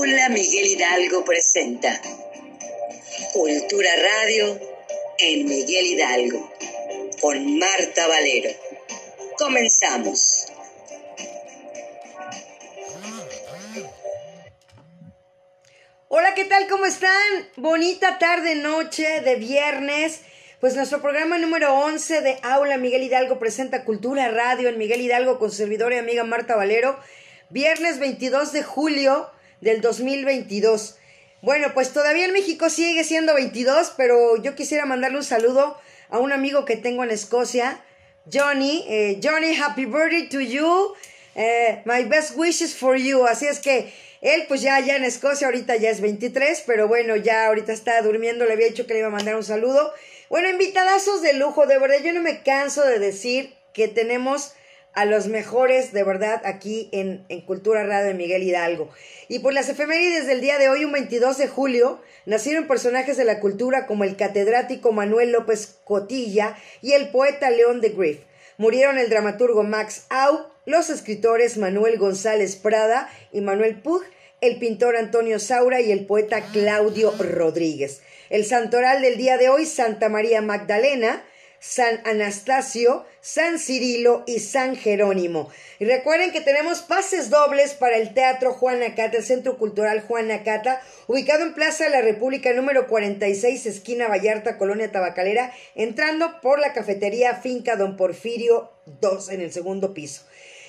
Aula Miguel Hidalgo presenta Cultura Radio en Miguel Hidalgo con Marta Valero. Comenzamos. Hola, ¿qué tal? ¿Cómo están? Bonita tarde, noche de viernes. Pues nuestro programa número 11 de Aula Miguel Hidalgo presenta Cultura Radio en Miguel Hidalgo con servidora y amiga Marta Valero. Viernes 22 de julio del 2022. Bueno, pues todavía en México sigue siendo 22, pero yo quisiera mandarle un saludo a un amigo que tengo en Escocia, Johnny. Eh, Johnny, happy birthday to you. Eh, my best wishes for you. Así es que él, pues ya, ya en Escocia, ahorita ya es 23, pero bueno, ya ahorita está durmiendo. Le había dicho que le iba a mandar un saludo. Bueno, invitadazos de lujo, de verdad, yo no me canso de decir que tenemos a los mejores, de verdad, aquí en, en Cultura Radio de Miguel Hidalgo. Y por las efemérides del día de hoy, un 22 de julio, nacieron personajes de la cultura como el catedrático Manuel López Cotilla y el poeta León de Griff. Murieron el dramaturgo Max Au, los escritores Manuel González Prada y Manuel Pug, el pintor Antonio Saura y el poeta Claudio Rodríguez. El santoral del día de hoy, Santa María Magdalena, San Anastasio, San Cirilo y San Jerónimo. Y recuerden que tenemos pases dobles para el Teatro Juan Acata, el Centro Cultural Juan Acata, ubicado en Plaza de la República número 46, esquina Vallarta, Colonia Tabacalera, entrando por la cafetería Finca Don Porfirio 2 en el segundo piso.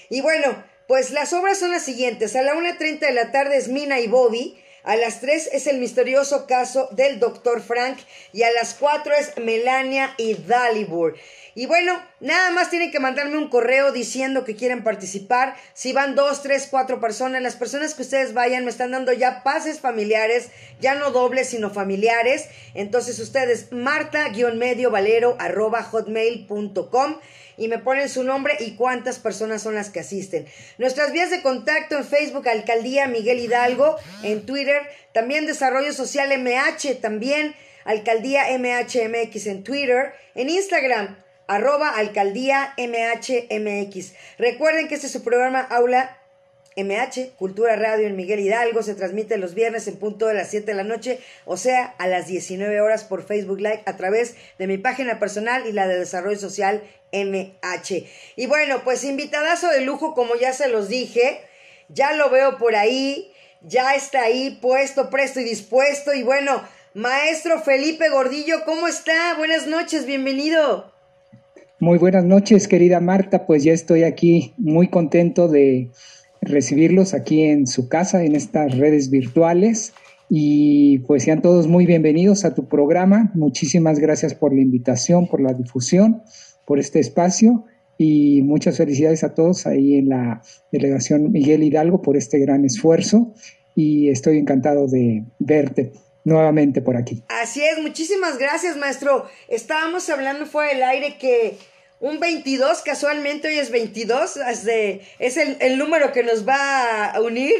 Y bueno, pues las obras son las siguientes. A la 1.30 de la tarde es Mina y Bobby. A las 3 es el misterioso caso del doctor Frank y a las 4 es Melania y Dalibur. Y bueno, nada más tienen que mandarme un correo diciendo que quieren participar. Si van dos, tres, cuatro personas, las personas que ustedes vayan me están dando ya pases familiares, ya no dobles, sino familiares. Entonces ustedes, marta-medio valero arroba hotmail.com y me ponen su nombre y cuántas personas son las que asisten. Nuestras vías de contacto en Facebook, Alcaldía Miguel Hidalgo, en Twitter, también Desarrollo Social MH, también Alcaldía MHMX en Twitter, en Instagram, arroba Alcaldía MHMX. Recuerden que este es su programa Aula MH, Cultura Radio en Miguel Hidalgo, se transmite los viernes en punto de las 7 de la noche, o sea, a las 19 horas por Facebook Live a través de mi página personal y la de Desarrollo Social MH. Y bueno, pues invitadazo de lujo, como ya se los dije, ya lo veo por ahí, ya está ahí puesto, presto y dispuesto. Y bueno, maestro Felipe Gordillo, ¿cómo está? Buenas noches, bienvenido. Muy buenas noches, querida Marta, pues ya estoy aquí muy contento de recibirlos aquí en su casa, en estas redes virtuales. Y pues sean todos muy bienvenidos a tu programa. Muchísimas gracias por la invitación, por la difusión, por este espacio y muchas felicidades a todos ahí en la delegación Miguel Hidalgo por este gran esfuerzo y estoy encantado de verte nuevamente por aquí. Así es, muchísimas gracias maestro. Estábamos hablando fuera del aire que un 22, casualmente hoy es 22, es, es el, número que nos va a unir.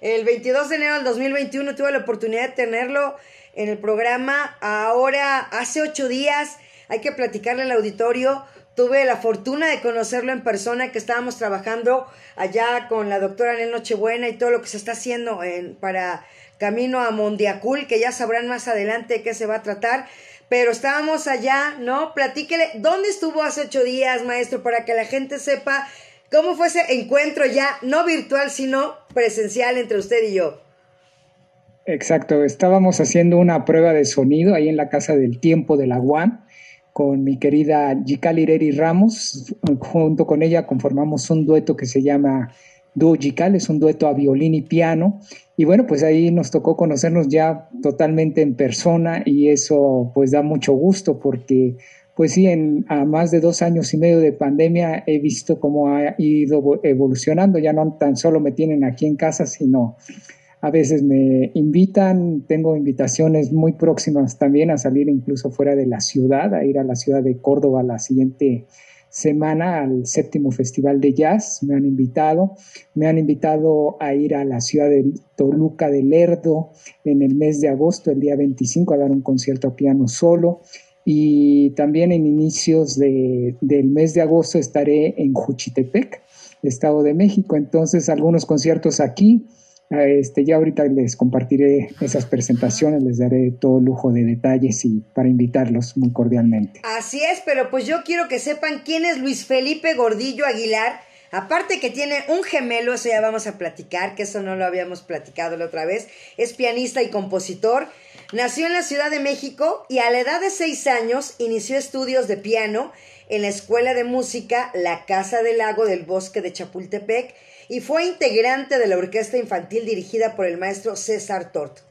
El 22 de enero del 2021 tuve la oportunidad de tenerlo en el programa. Ahora, hace ocho días, hay que platicarle al auditorio. Tuve la fortuna de conocerlo en persona, que estábamos trabajando allá con la doctora Nel Nochebuena y todo lo que se está haciendo en, para camino a Mondiacul, que ya sabrán más adelante de qué se va a tratar pero estábamos allá, ¿no? Platíquele, ¿dónde estuvo hace ocho días, maestro, para que la gente sepa cómo fue ese encuentro ya, no virtual, sino presencial entre usted y yo? Exacto, estábamos haciendo una prueba de sonido ahí en la Casa del Tiempo de la UAM con mi querida Yikali Ireri Ramos. Junto con ella conformamos un dueto que se llama Dúo Yical, es un dueto a violín y piano. Y bueno, pues ahí nos tocó conocernos ya totalmente en persona y eso pues da mucho gusto porque pues sí, en, a más de dos años y medio de pandemia he visto cómo ha ido evolucionando. Ya no tan solo me tienen aquí en casa, sino a veces me invitan, tengo invitaciones muy próximas también a salir incluso fuera de la ciudad, a ir a la ciudad de Córdoba la siguiente semana al séptimo Festival de Jazz, me han invitado, me han invitado a ir a la ciudad de Toluca de Lerdo en el mes de agosto, el día 25, a dar un concierto a piano solo. Y también en inicios de, del mes de agosto estaré en Juchitepec, Estado de México. Entonces, algunos conciertos aquí Este, ya ahorita les compartiré esas presentaciones, les daré todo lujo de detalles y para invitarlos muy cordialmente. Así es, pero pues yo quiero que sepan quién es Luis Felipe Gordillo Aguilar. Aparte que tiene un gemelo, eso ya vamos a platicar, que eso no lo habíamos platicado la otra vez. Es pianista y compositor. Nació en la Ciudad de México y a la edad de seis años inició estudios de piano en la Escuela de Música La Casa del Lago del Bosque de Chapultepec y fue integrante de la orquesta infantil dirigida por el maestro César Tort.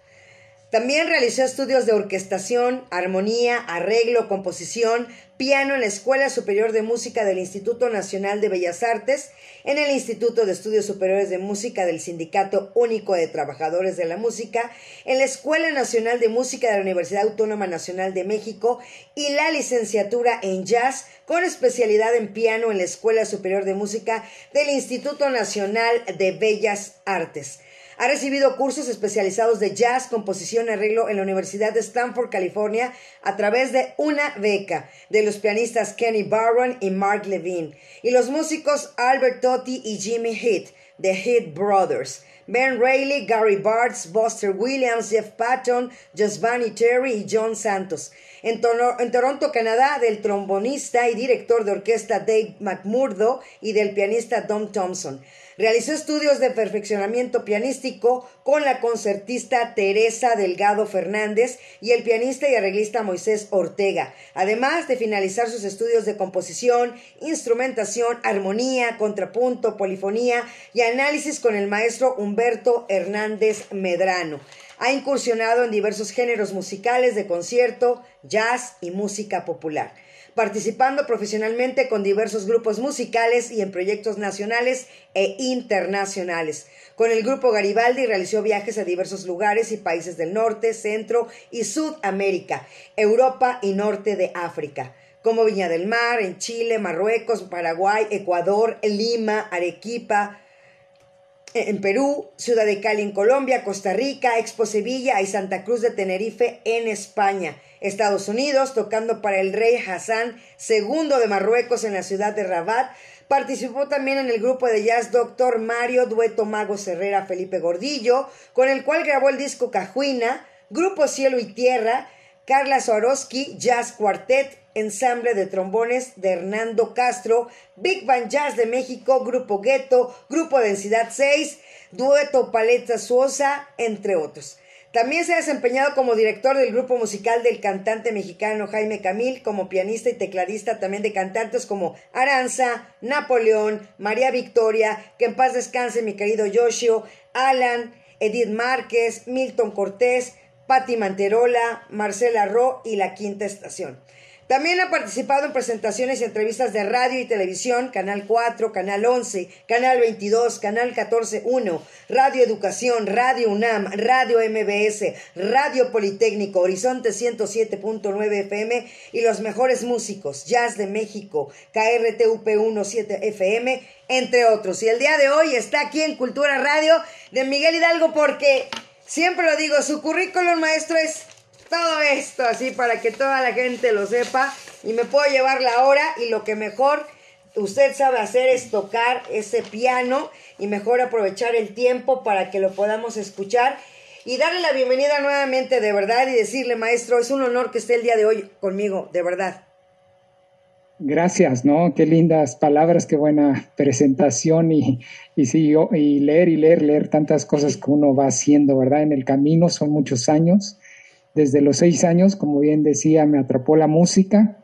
También realizó estudios de orquestación, armonía, arreglo, composición, piano en la Escuela Superior de Música del Instituto Nacional de Bellas Artes, en el Instituto de Estudios Superiores de Música del Sindicato Único de Trabajadores de la Música, en la Escuela Nacional de Música de la Universidad Autónoma Nacional de México y la licenciatura en jazz con especialidad en piano en la Escuela Superior de Música del Instituto Nacional de Bellas Artes. Ha recibido cursos especializados de jazz, composición y arreglo en la Universidad de Stanford, California, a través de una beca de los pianistas Kenny Barron y Mark Levine, y los músicos Albert Totti y Jimmy Heath, de Heath Brothers. Ben Reilly, Gary Bartz, Buster Williams, Jeff Patton, Giovanni Terry y John Santos. En, Toronto, Canadá, del trombonista y director de orquesta Dave McMurdo y del pianista Tom Thompson. Realizó estudios de perfeccionamiento pianístico con la concertista Teresa Delgado Fernández y el pianista y arreglista Moisés Ortega, además de finalizar sus estudios de composición, instrumentación, armonía, contrapunto, polifonía y análisis con el maestro Humberto Hernández Medrano. Ha incursionado en diversos géneros musicales de concierto, jazz y música popular participando profesionalmente con diversos grupos musicales y en proyectos nacionales e internacionales. Con el grupo Garibaldi realizó viajes a diversos lugares y países del norte, centro y sudamérica, Europa y norte de África como Viña del Mar, en Chile, Marruecos, Paraguay, Ecuador, Lima, Arequipa, en Perú, Ciudad de Cali en Colombia, Costa Rica, Expo Sevilla y Santa Cruz de Tenerife en España. Estados Unidos, tocando para el rey Hassan II de Marruecos en la ciudad de Rabat. Participó también en el grupo de jazz Doctor Mario Dueto Mago Herrera Felipe Gordillo, con el cual grabó el disco Cajuina, Grupo Cielo y Tierra, Carla Swarovski Jazz Quartet, ensamble de trombones de Hernando Castro, Big Band Jazz de México, Grupo Gueto, Grupo Densidad 6, Dueto Paleta Suosa, entre otros. También se ha desempeñado como director del grupo musical del cantante mexicano Jaime Camil, como pianista y tecladista también de cantantes como Aranza, Napoleón, María Victoria, que en paz descanse mi querido Yoshio, Alan, Edith Márquez, Milton Cortés, Patti Manterola, Marcela Ro y La Quinta Estación. También ha participado en presentaciones y entrevistas de radio y televisión, Canal 4, Canal 11, Canal 22, Canal 14.1, Radio Educación, Radio UNAM, Radio MBS, Radio Politécnico, Horizonte 107.9 FM y los mejores músicos, Jazz de México, KRTUP 17 FM, entre otros. Y el día de hoy está aquí en Cultura Radio de Miguel Hidalgo porque, siempre lo digo, su currículum maestro es todo esto así para que toda la gente lo sepa y me puedo llevar la hora y lo que mejor usted sabe hacer es tocar ese piano y mejor aprovechar el tiempo para que lo podamos escuchar y darle la bienvenida nuevamente de verdad y decirle maestro, es un honor que esté el día de hoy conmigo, de verdad. Gracias, ¿no? Qué lindas palabras, qué buena presentación y, y, sí, y leer y leer, leer tantas cosas que uno va haciendo, ¿verdad? En el camino son muchos años desde los seis años, como bien decía, me atrapó la música.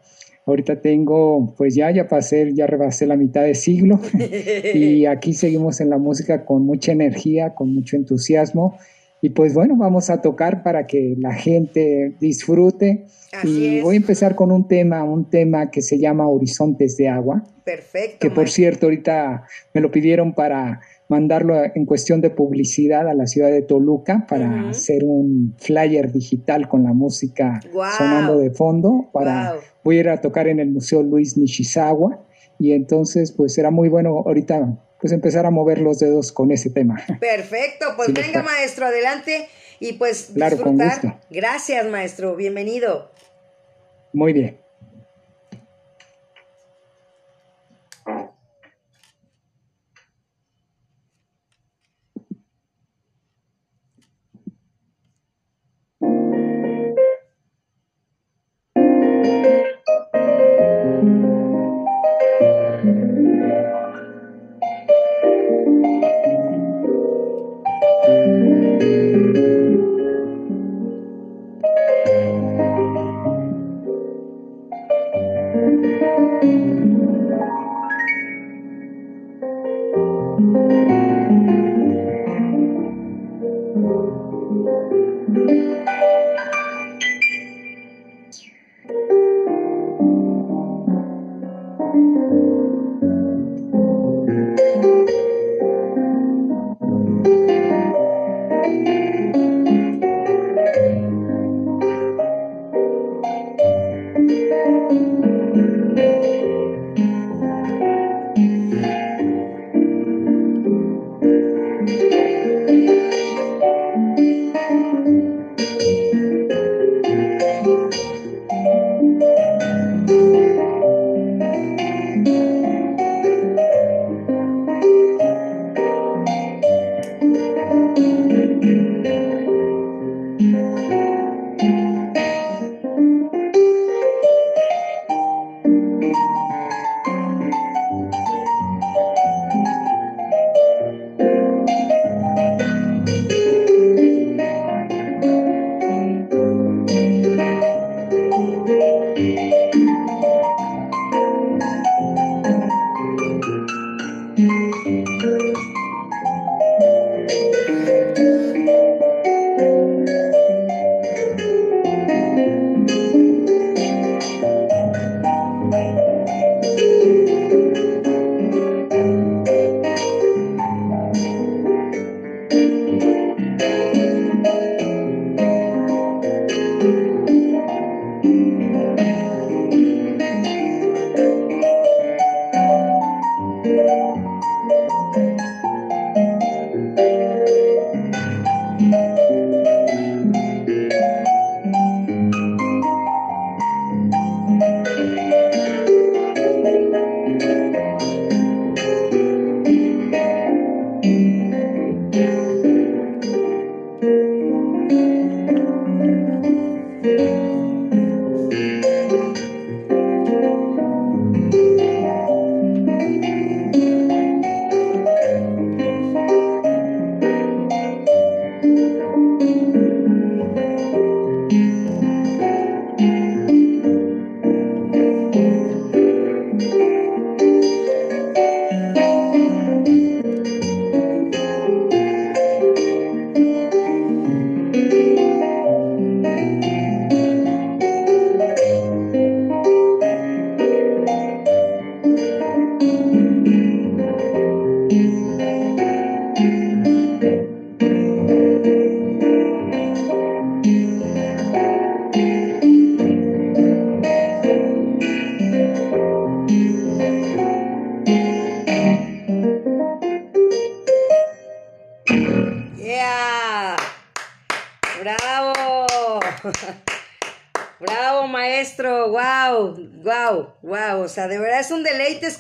Ahorita tengo, pues ya, ya pasé, ya rebasé la mitad de siglo y aquí seguimos en la música con mucha energía, con mucho entusiasmo. Y pues bueno, vamos a tocar para que la gente disfrute. y voy a empezar con un tema, un tema que se llama Horizontes de Agua. Perfecto. Que por cierto, ahorita me lo pidieron para mandarlo en cuestión de publicidad a la ciudad de Toluca para hacer un flyer digital con la música sonando de fondo. Para, Voy a ir a tocar en el Museo Luis Nishizawa y entonces pues será muy bueno ahorita pues empezar a mover los dedos con ese tema. Perfecto, pues venga maestro, adelante y pues claro, Con gusto. Gracias maestro, bienvenido. Muy bien.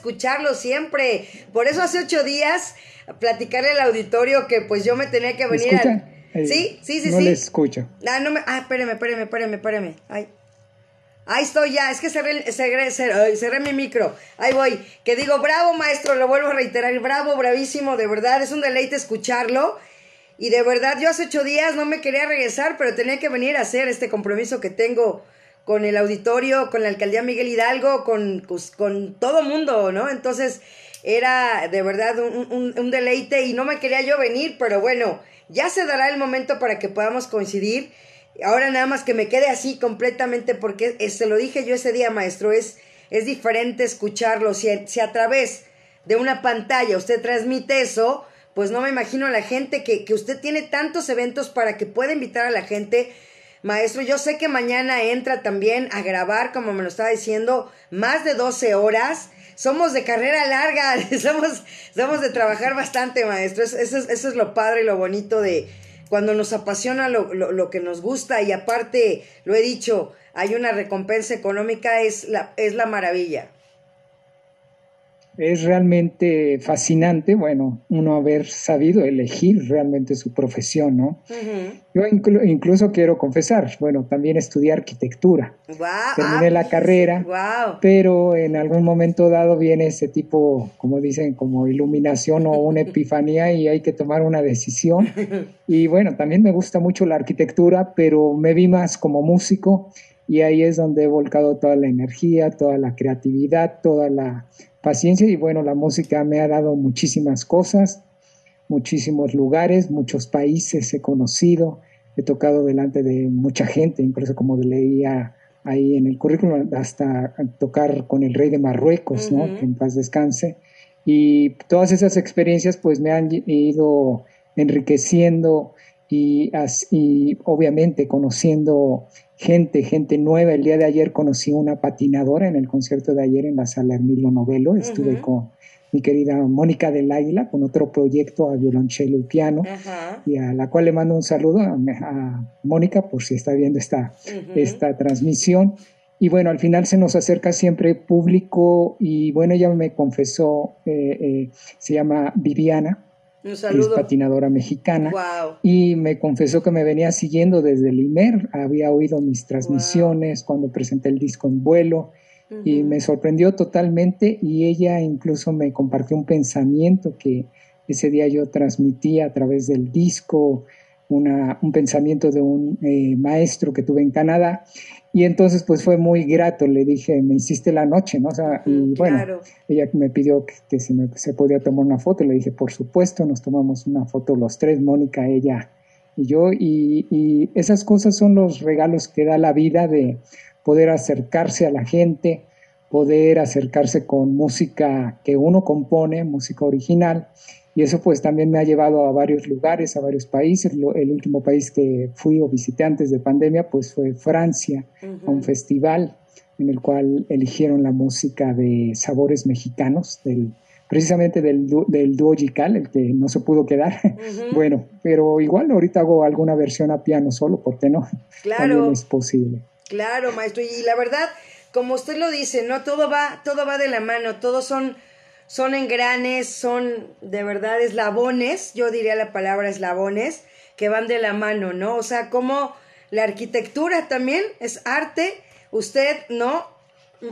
Escucharlo siempre. Por eso hace ocho días platicarle al auditorio que pues yo me tenía que venir a... Eh, sí, sí, sí, no sí. le escucho. Ah, no me... Ah, espérame, espérame, espérame, espérame. Ay. Ahí estoy ya, es que cerré, cerré, cerré, cerré, mi micro. Ahí voy. Que digo, bravo maestro, lo vuelvo a reiterar, bravo, bravísimo, de verdad, es un deleite escucharlo. Y de verdad, yo hace ocho días no me quería regresar, pero tenía que venir a hacer este compromiso que tengo con el auditorio, con la alcaldía Miguel Hidalgo, con, pues, con todo mundo, ¿no? Entonces era de verdad un, un, deleite y no me quería yo venir, pero bueno, ya se dará el momento para que podamos coincidir. Ahora nada más que me quede así completamente porque se lo dije yo ese día, maestro, es, es diferente escucharlo. Si, si a través de una pantalla usted transmite eso, pues no me imagino la gente que, que usted tiene tantos eventos para que pueda invitar a la gente Maestro, yo sé que mañana entra también a grabar, como me lo estaba diciendo, más de 12 horas. Somos de carrera larga, somos, somos de trabajar bastante, maestro. Eso, eso, eso, es lo padre y lo bonito de cuando nos apasiona lo, lo, lo, que nos gusta y aparte, lo he dicho, hay una recompensa económica, es la, es la maravilla es realmente fascinante, bueno, uno haber sabido elegir realmente su profesión, ¿no? Yo incluso quiero confesar, bueno, también estudié arquitectura. Terminé la carrera, pero en algún momento dado viene ese tipo, como dicen, como iluminación o una epifanía y hay que tomar una decisión. Y bueno, también me gusta mucho la arquitectura, pero me vi más como músico y ahí es donde he volcado toda la energía, toda la creatividad, toda la paciencia y bueno, la música me ha dado muchísimas cosas, muchísimos lugares, muchos países he conocido, he tocado delante de mucha gente, incluso como leía ahí en el currículum, hasta tocar con el rey de Marruecos, ¿no? Que en paz descanse. Y todas esas experiencias pues me han ido enriqueciendo y, y obviamente conociendo gente, gente nueva. El día de ayer conocí una patinadora en el concierto de ayer en la sala Emilio Novelo. Estuve con mi querida Mónica del Águila con otro proyecto a violonchelo y piano y a la cual le mando un saludo a, Mónica por si está viendo esta, esta transmisión. Y bueno, al final se nos acerca siempre público y bueno, ella me confesó, eh, eh, se llama Viviana, es patinadora mexicana. Y me confesó que me venía siguiendo desde el IMER. Había oído mis transmisiones cuando presenté el disco en vuelo. Y me sorprendió totalmente. Y ella incluso me compartió un pensamiento que ese día yo transmití a través del disco. Una, un pensamiento de un eh, maestro que tuve en Canadá y entonces pues fue muy grato, le dije, me hiciste la noche, ¿no? O sea, y bueno, ella me pidió que, si me, se podía tomar una foto, le dije, por supuesto, nos tomamos una foto los tres, Mónica, ella y yo, y, y esas cosas son los regalos que da la vida de poder acercarse a la gente, poder acercarse con música que uno compone, música original, y eso pues también me ha llevado a varios lugares, a varios países. el último país que fui o visité antes de pandemia pues fue Francia, a un festival en el cual eligieron la música de sabores mexicanos, del, precisamente del, del dúo el que no se pudo quedar. bueno, pero igual ahorita hago alguna versión a piano solo, ¿por qué no? Claro. También es posible. Claro, maestro. Y la verdad, como usted lo dice, ¿no? Todo va, todo va de la mano, todos son son engranes, son de verdad eslabones, yo diría la palabra eslabones, que van de la mano, ¿no? O sea, como la arquitectura también es arte, usted, ¿no?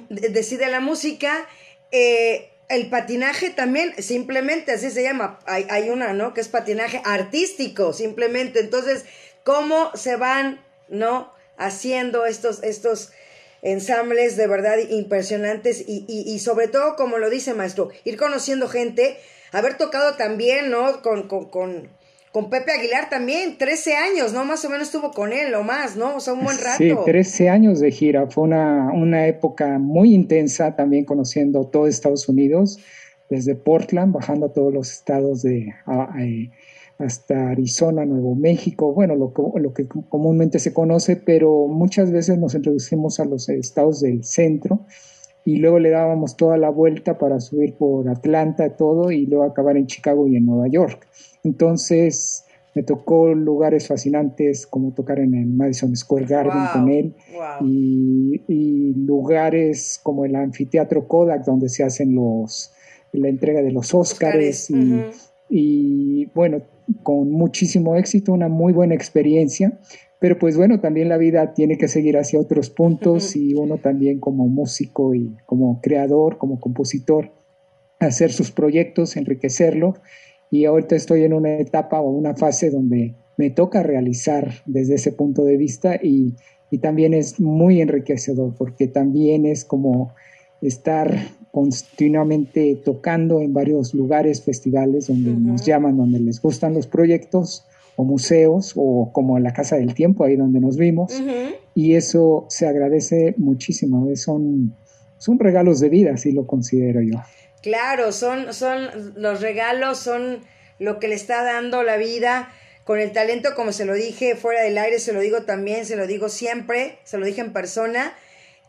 Decide la música, eh, el patinaje también, simplemente así se llama, hay, hay una, ¿no? Que es patinaje artístico, simplemente. Entonces, ¿cómo se van, ¿no? Haciendo estos, estos, ensambles de verdad impresionantes y, y, sobre todo, como lo dice maestro, ir conociendo gente, haber tocado también, ¿no? Con, con, con, con Pepe Aguilar también, 13 años, ¿no? Más o menos estuvo con él, o más, ¿no? O sea, un buen rato. Sí, 13 años de gira, fue una, una época muy intensa también conociendo todo Estados Unidos, desde Portland, bajando a todos los estados de... Eh, hasta Arizona, Nuevo México, bueno, lo, lo, que comúnmente se conoce, pero muchas veces nos introducimos a los estados del centro y luego le dábamos toda la vuelta para subir por Atlanta, todo, y luego acabar en Chicago y en Nueva York. Entonces, me tocó lugares fascinantes como tocar en el Madison Square Garden con él y, y, lugares como el anfiteatro Kodak donde se hacen los la entrega de los Óscares y, y bueno, con muchísimo éxito, una muy buena experiencia, pero pues bueno, también la vida tiene que seguir hacia otros puntos y uno también como músico y como creador, como compositor, hacer sus proyectos, enriquecerlo. Y ahorita estoy en una etapa o una fase donde me toca realizar desde ese punto de vista y, y también es muy enriquecedor porque también es como estar continuamente tocando en varios lugares, festivales donde nos llaman, donde les gustan los proyectos o museos o como la Casa del Tiempo, ahí donde nos vimos. Y eso se agradece muchísimo. Son, son regalos de vida, así lo considero yo. Claro, son, son los regalos, son lo que le está dando la vida con el talento, como se lo dije fuera del aire, se lo digo también, se lo digo siempre, se lo dije en persona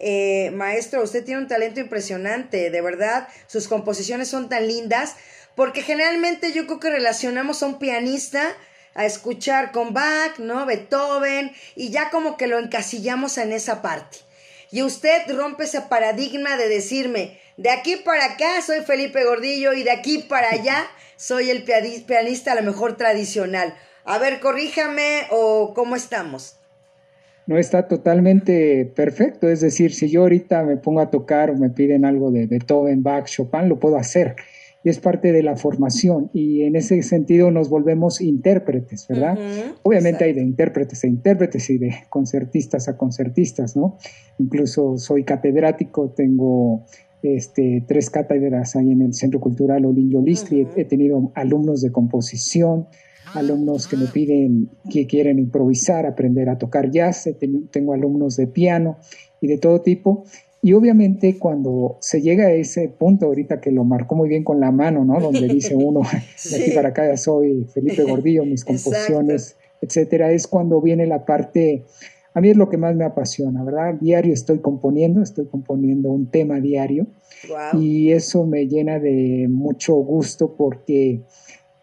eh, maestro, usted tiene un talento impresionante, de verdad, sus composiciones son tan lindas, porque generalmente yo creo que relacionamos a un pianista a escuchar con Bach, ¿no? Beethoven, y ya como que lo encasillamos en esa parte. Y usted rompe ese paradigma de decirme, de aquí para acá soy Felipe Gordillo y de aquí para allá soy el pianista a lo mejor tradicional. A ver, corríjame o cómo estamos no está totalmente perfecto. Es decir, si yo ahorita me pongo a tocar o me piden algo de Beethoven, Bach, Chopin, lo puedo hacer. Y es parte de la formación. Y en ese sentido nos volvemos intérpretes, ¿verdad? Obviamente hay de intérpretes a intérpretes y de concertistas a concertistas, ¿no? Incluso soy catedrático, tengo este, tres cátedras ahí en el Centro Cultural Olin Listri. He tenido alumnos de composición, alumnos que me piden que quieren improvisar, aprender a tocar jazz, tengo alumnos de piano y de todo tipo. Y obviamente cuando se llega a ese punto, ahorita que lo marcó muy bien con la mano, ¿no? Donde dice uno, de aquí para acá soy Felipe Gordillo, mis composiciones, etcétera, es cuando viene la parte, a mí es lo que más me apasiona, ¿verdad? Diario estoy componiendo, estoy componiendo un tema diario y eso me llena de mucho gusto porque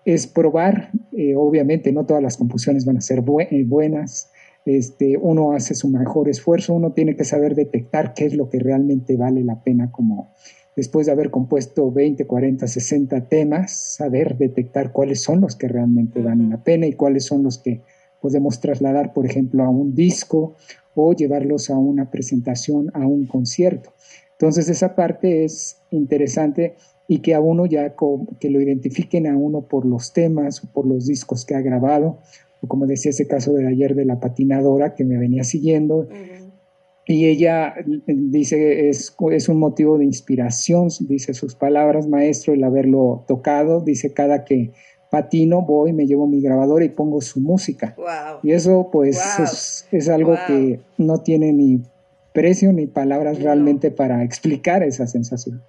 es probar, eh, obviamente no todas las composiciones van a ser eh, buenas, este, uno hace su mejor esfuerzo, uno tiene que saber detectar qué es lo que realmente vale la pena como después de haber compuesto 20, 40, 60 temas, saber detectar cuáles son los que realmente valen la pena y cuáles son los que podemos trasladar, por ejemplo, a un disco o llevarlos a una presentación, a un concierto. Entonces esa parte es interesante y que a uno ya que lo identifiquen a uno por los temas o por los discos que ha grabado, o como decía ese caso de ayer de la patinadora que me venía siguiendo. Y ella dice, es, es un motivo de inspiración, dice sus palabras, maestro, el haberlo tocado, dice, cada que patino, voy, me llevo mi grabadora y pongo su música. Y eso pues es, es, algo que no tiene ni precio ni palabras realmente para explicar esa sensación.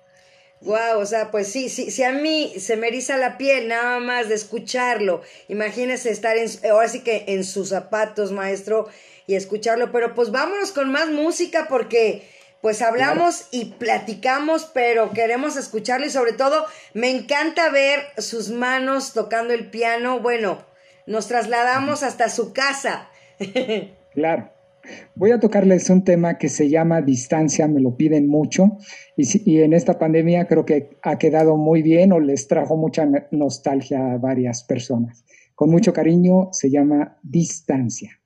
Wow, o sea, pues sí, sí, si a mí se me eriza la piel nada más de escucharlo, imagínese estar en, ahora sí que en sus zapatos, maestro, y escucharlo, pero pues vámonos con más música porque pues hablamos y platicamos, pero queremos escucharlo y sobre todo me encanta ver sus manos tocando el piano, bueno, nos trasladamos hasta su casa. claro. Voy a tocarles un tema que se llama Distancia, me lo piden mucho y, en esta pandemia creo que ha quedado muy bien o les trajo mucha nostalgia a varias personas. Con mucho cariño se llama Distancia.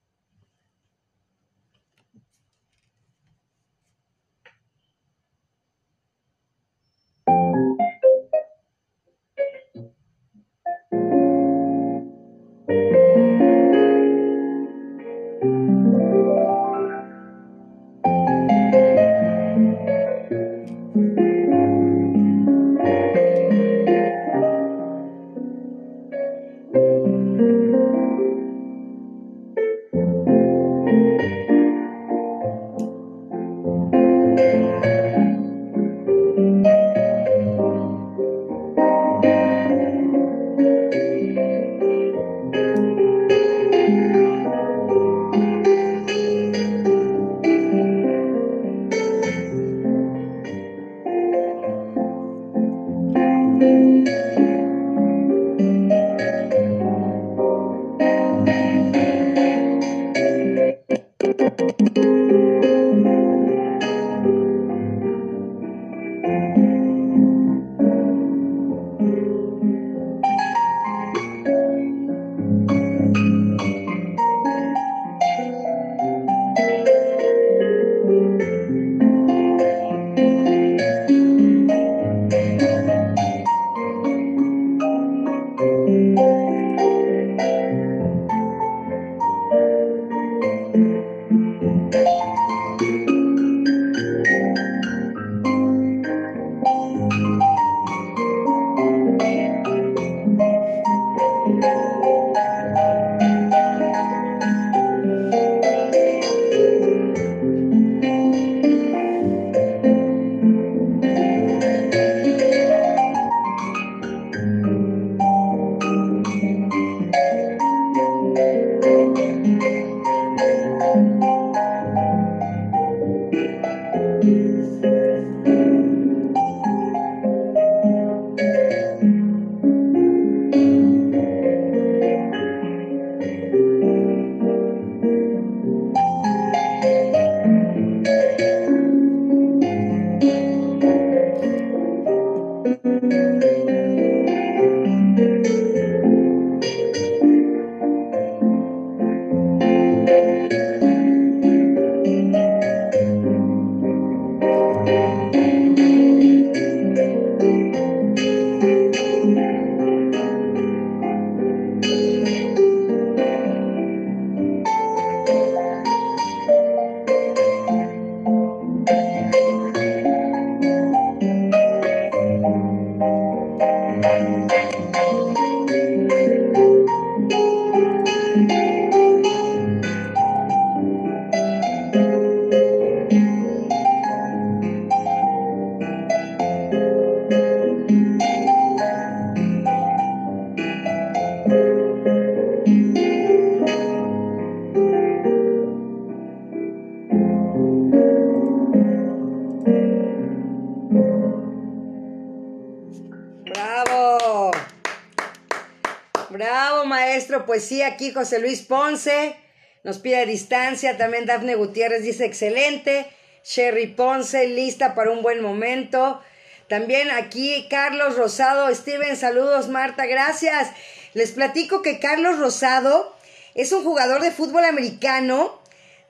José Luis Ponce nos pide distancia. También Dafne Gutiérrez dice excelente. Sherry Ponce, lista para un buen momento. También aquí Carlos Rosado, Steven, saludos Marta, gracias. Les platico que Carlos Rosado es un jugador de fútbol americano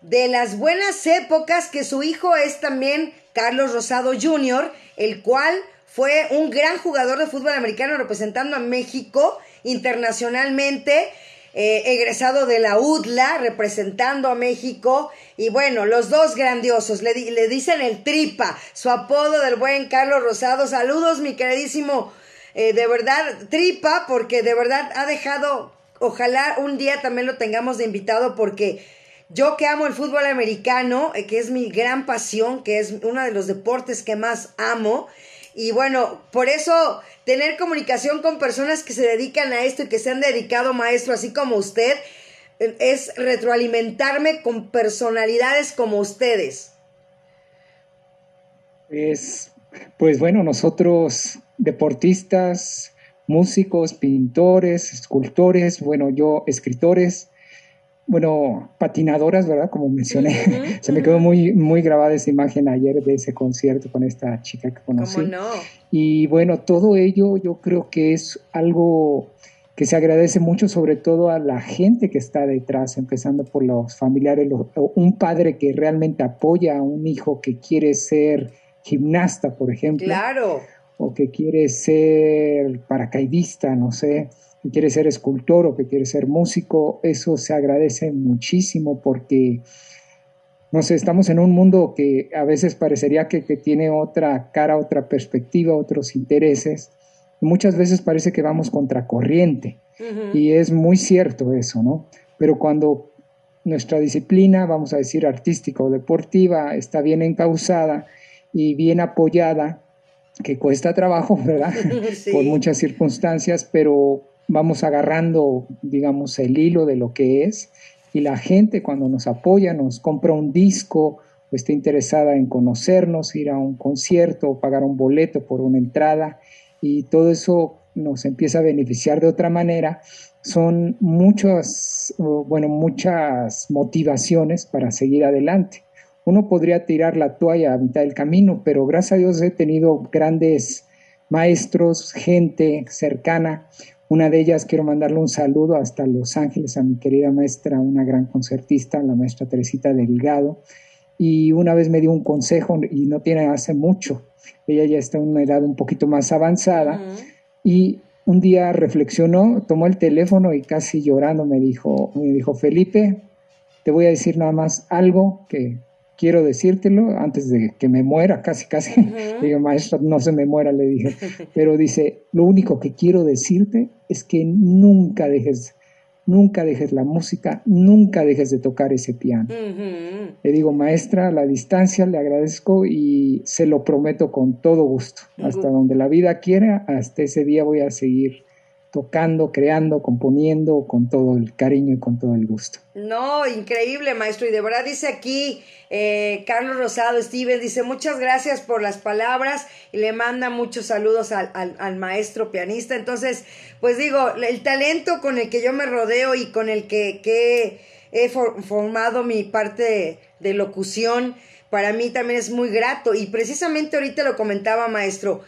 de las buenas épocas que su hijo es también Carlos Rosado Jr., el cual fue un gran jugador de fútbol americano representando a México internacionalmente. Eh, egresado de la UDLA, representando a México. Y bueno, los dos grandiosos, le, le, dicen el tripa, su apodo del buen Carlos Rosado. Saludos, mi queridísimo, eh, de verdad, tripa, porque de verdad ha dejado, ojalá un día también lo tengamos de invitado, porque yo que amo el fútbol americano, eh, que es mi gran pasión, que es uno de los deportes que más amo, y bueno, por eso tener comunicación con personas que se dedican a esto y que se han dedicado, maestro, así como usted, es retroalimentarme con personalidades como ustedes. Es, pues bueno, nosotros deportistas, músicos, pintores, escultores, bueno, yo escritores, bueno, patinadoras, ¿verdad? Como mencioné, se me quedó muy, muy grabada esa imagen ayer de ese concierto con esta chica que conocí. ¿Cómo no? Y bueno, todo ello yo creo que es algo que se agradece mucho, sobre todo a la gente que está detrás, empezando por los familiares, un padre que realmente apoya a un hijo que quiere ser gimnasta, por ejemplo. Claro. O que quiere ser paracaidista, no sé que quiere ser escultor o que quiere ser músico, eso se agradece muchísimo porque, no sé, estamos en un mundo que a veces parecería que, tiene otra cara, otra perspectiva, otros intereses. muchas veces parece que vamos contracorriente y es muy cierto eso, ¿no? Pero cuando nuestra disciplina, vamos a decir artística o deportiva, está bien encausada y bien apoyada, que cuesta trabajo, ¿verdad? Por muchas circunstancias, pero vamos agarrando, digamos, el hilo de lo que es y la gente cuando nos apoya, nos compra un disco o está interesada en conocernos, ir a un concierto o pagar un boleto por una entrada y todo eso nos empieza a beneficiar de otra manera, son muchas, bueno, muchas motivaciones para seguir adelante. Uno podría tirar la toalla a mitad del camino, pero gracias a Dios he tenido grandes maestros, gente cercana una de ellas quiero mandarle un saludo hasta Los Ángeles a mi querida maestra, una gran concertista, la maestra Teresita Delgado. Y una vez me dio un consejo y no tiene hace mucho. Ella ya está en una edad un poquito más avanzada. Y un día reflexionó, tomó el teléfono y casi llorando me dijo, me dijo, Felipe, te voy a decir nada más algo que quiero decírtelo antes de que me muera, casi, casi. Digo, maestro, no se me muera, le dije. Pero dice, lo único que quiero decirte es que nunca dejes, nunca dejes la música, nunca dejes de tocar ese piano. Le digo, maestra, a la distancia le agradezco y se lo prometo con todo gusto. Hasta donde la vida quiera, hasta ese día voy a seguir tocando, creando, componiendo con todo el cariño y con todo el gusto. No, increíble, maestro. Y de verdad dice aquí eh, Carlos Rosado, Steven, dice muchas gracias por las palabras y le manda muchos saludos al, al, maestro pianista. Entonces, pues digo, el talento con el que yo me rodeo y con el que, que he formado mi parte de locución, para mí también es muy grato. Y precisamente ahorita lo comentaba, maestro.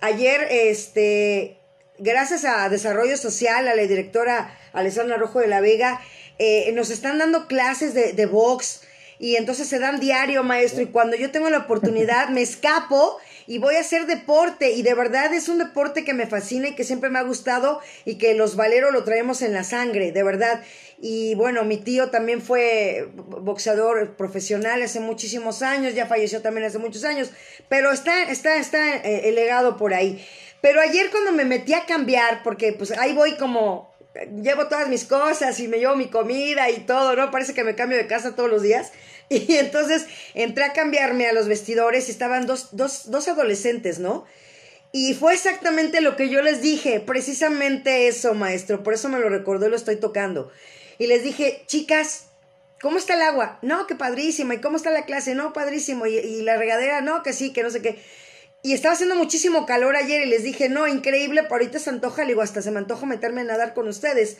Ayer, este, gracias a Desarrollo Social, a la directora Alessandra Rojo de la Vega, eh, nos están dando clases de, de box y entonces se dan diario, maestro, y cuando yo tengo la oportunidad me escapo y voy a hacer deporte y de verdad es un deporte que me fascina y que siempre me ha gustado y que los valeros lo traemos en la sangre, de verdad. Y bueno, mi tío también fue boxeador profesional hace muchísimos años, ya falleció también hace muchos años, pero está, está, está eh, legado por ahí. Pero ayer cuando me metí a cambiar, porque pues ahí voy como, llevo todas mis cosas y me llevo mi comida y todo, ¿no? Parece que me cambio de casa todos los días. Y entonces entré a cambiarme a los vestidores y estaban dos, dos, dos adolescentes, ¿no? Y fue exactamente lo que yo les dije, precisamente eso, maestro, por eso me lo recordó y lo estoy tocando. Y les dije, chicas, ¿cómo está el agua? No, que padrísima. ¿Y cómo está la clase? No, padrísimo. ¿Y, y la regadera? No, que sí, que no sé qué. Y estaba haciendo muchísimo calor ayer y les dije, no, increíble, por ahorita se antoja, le digo, hasta se me antoja meterme a nadar con ustedes.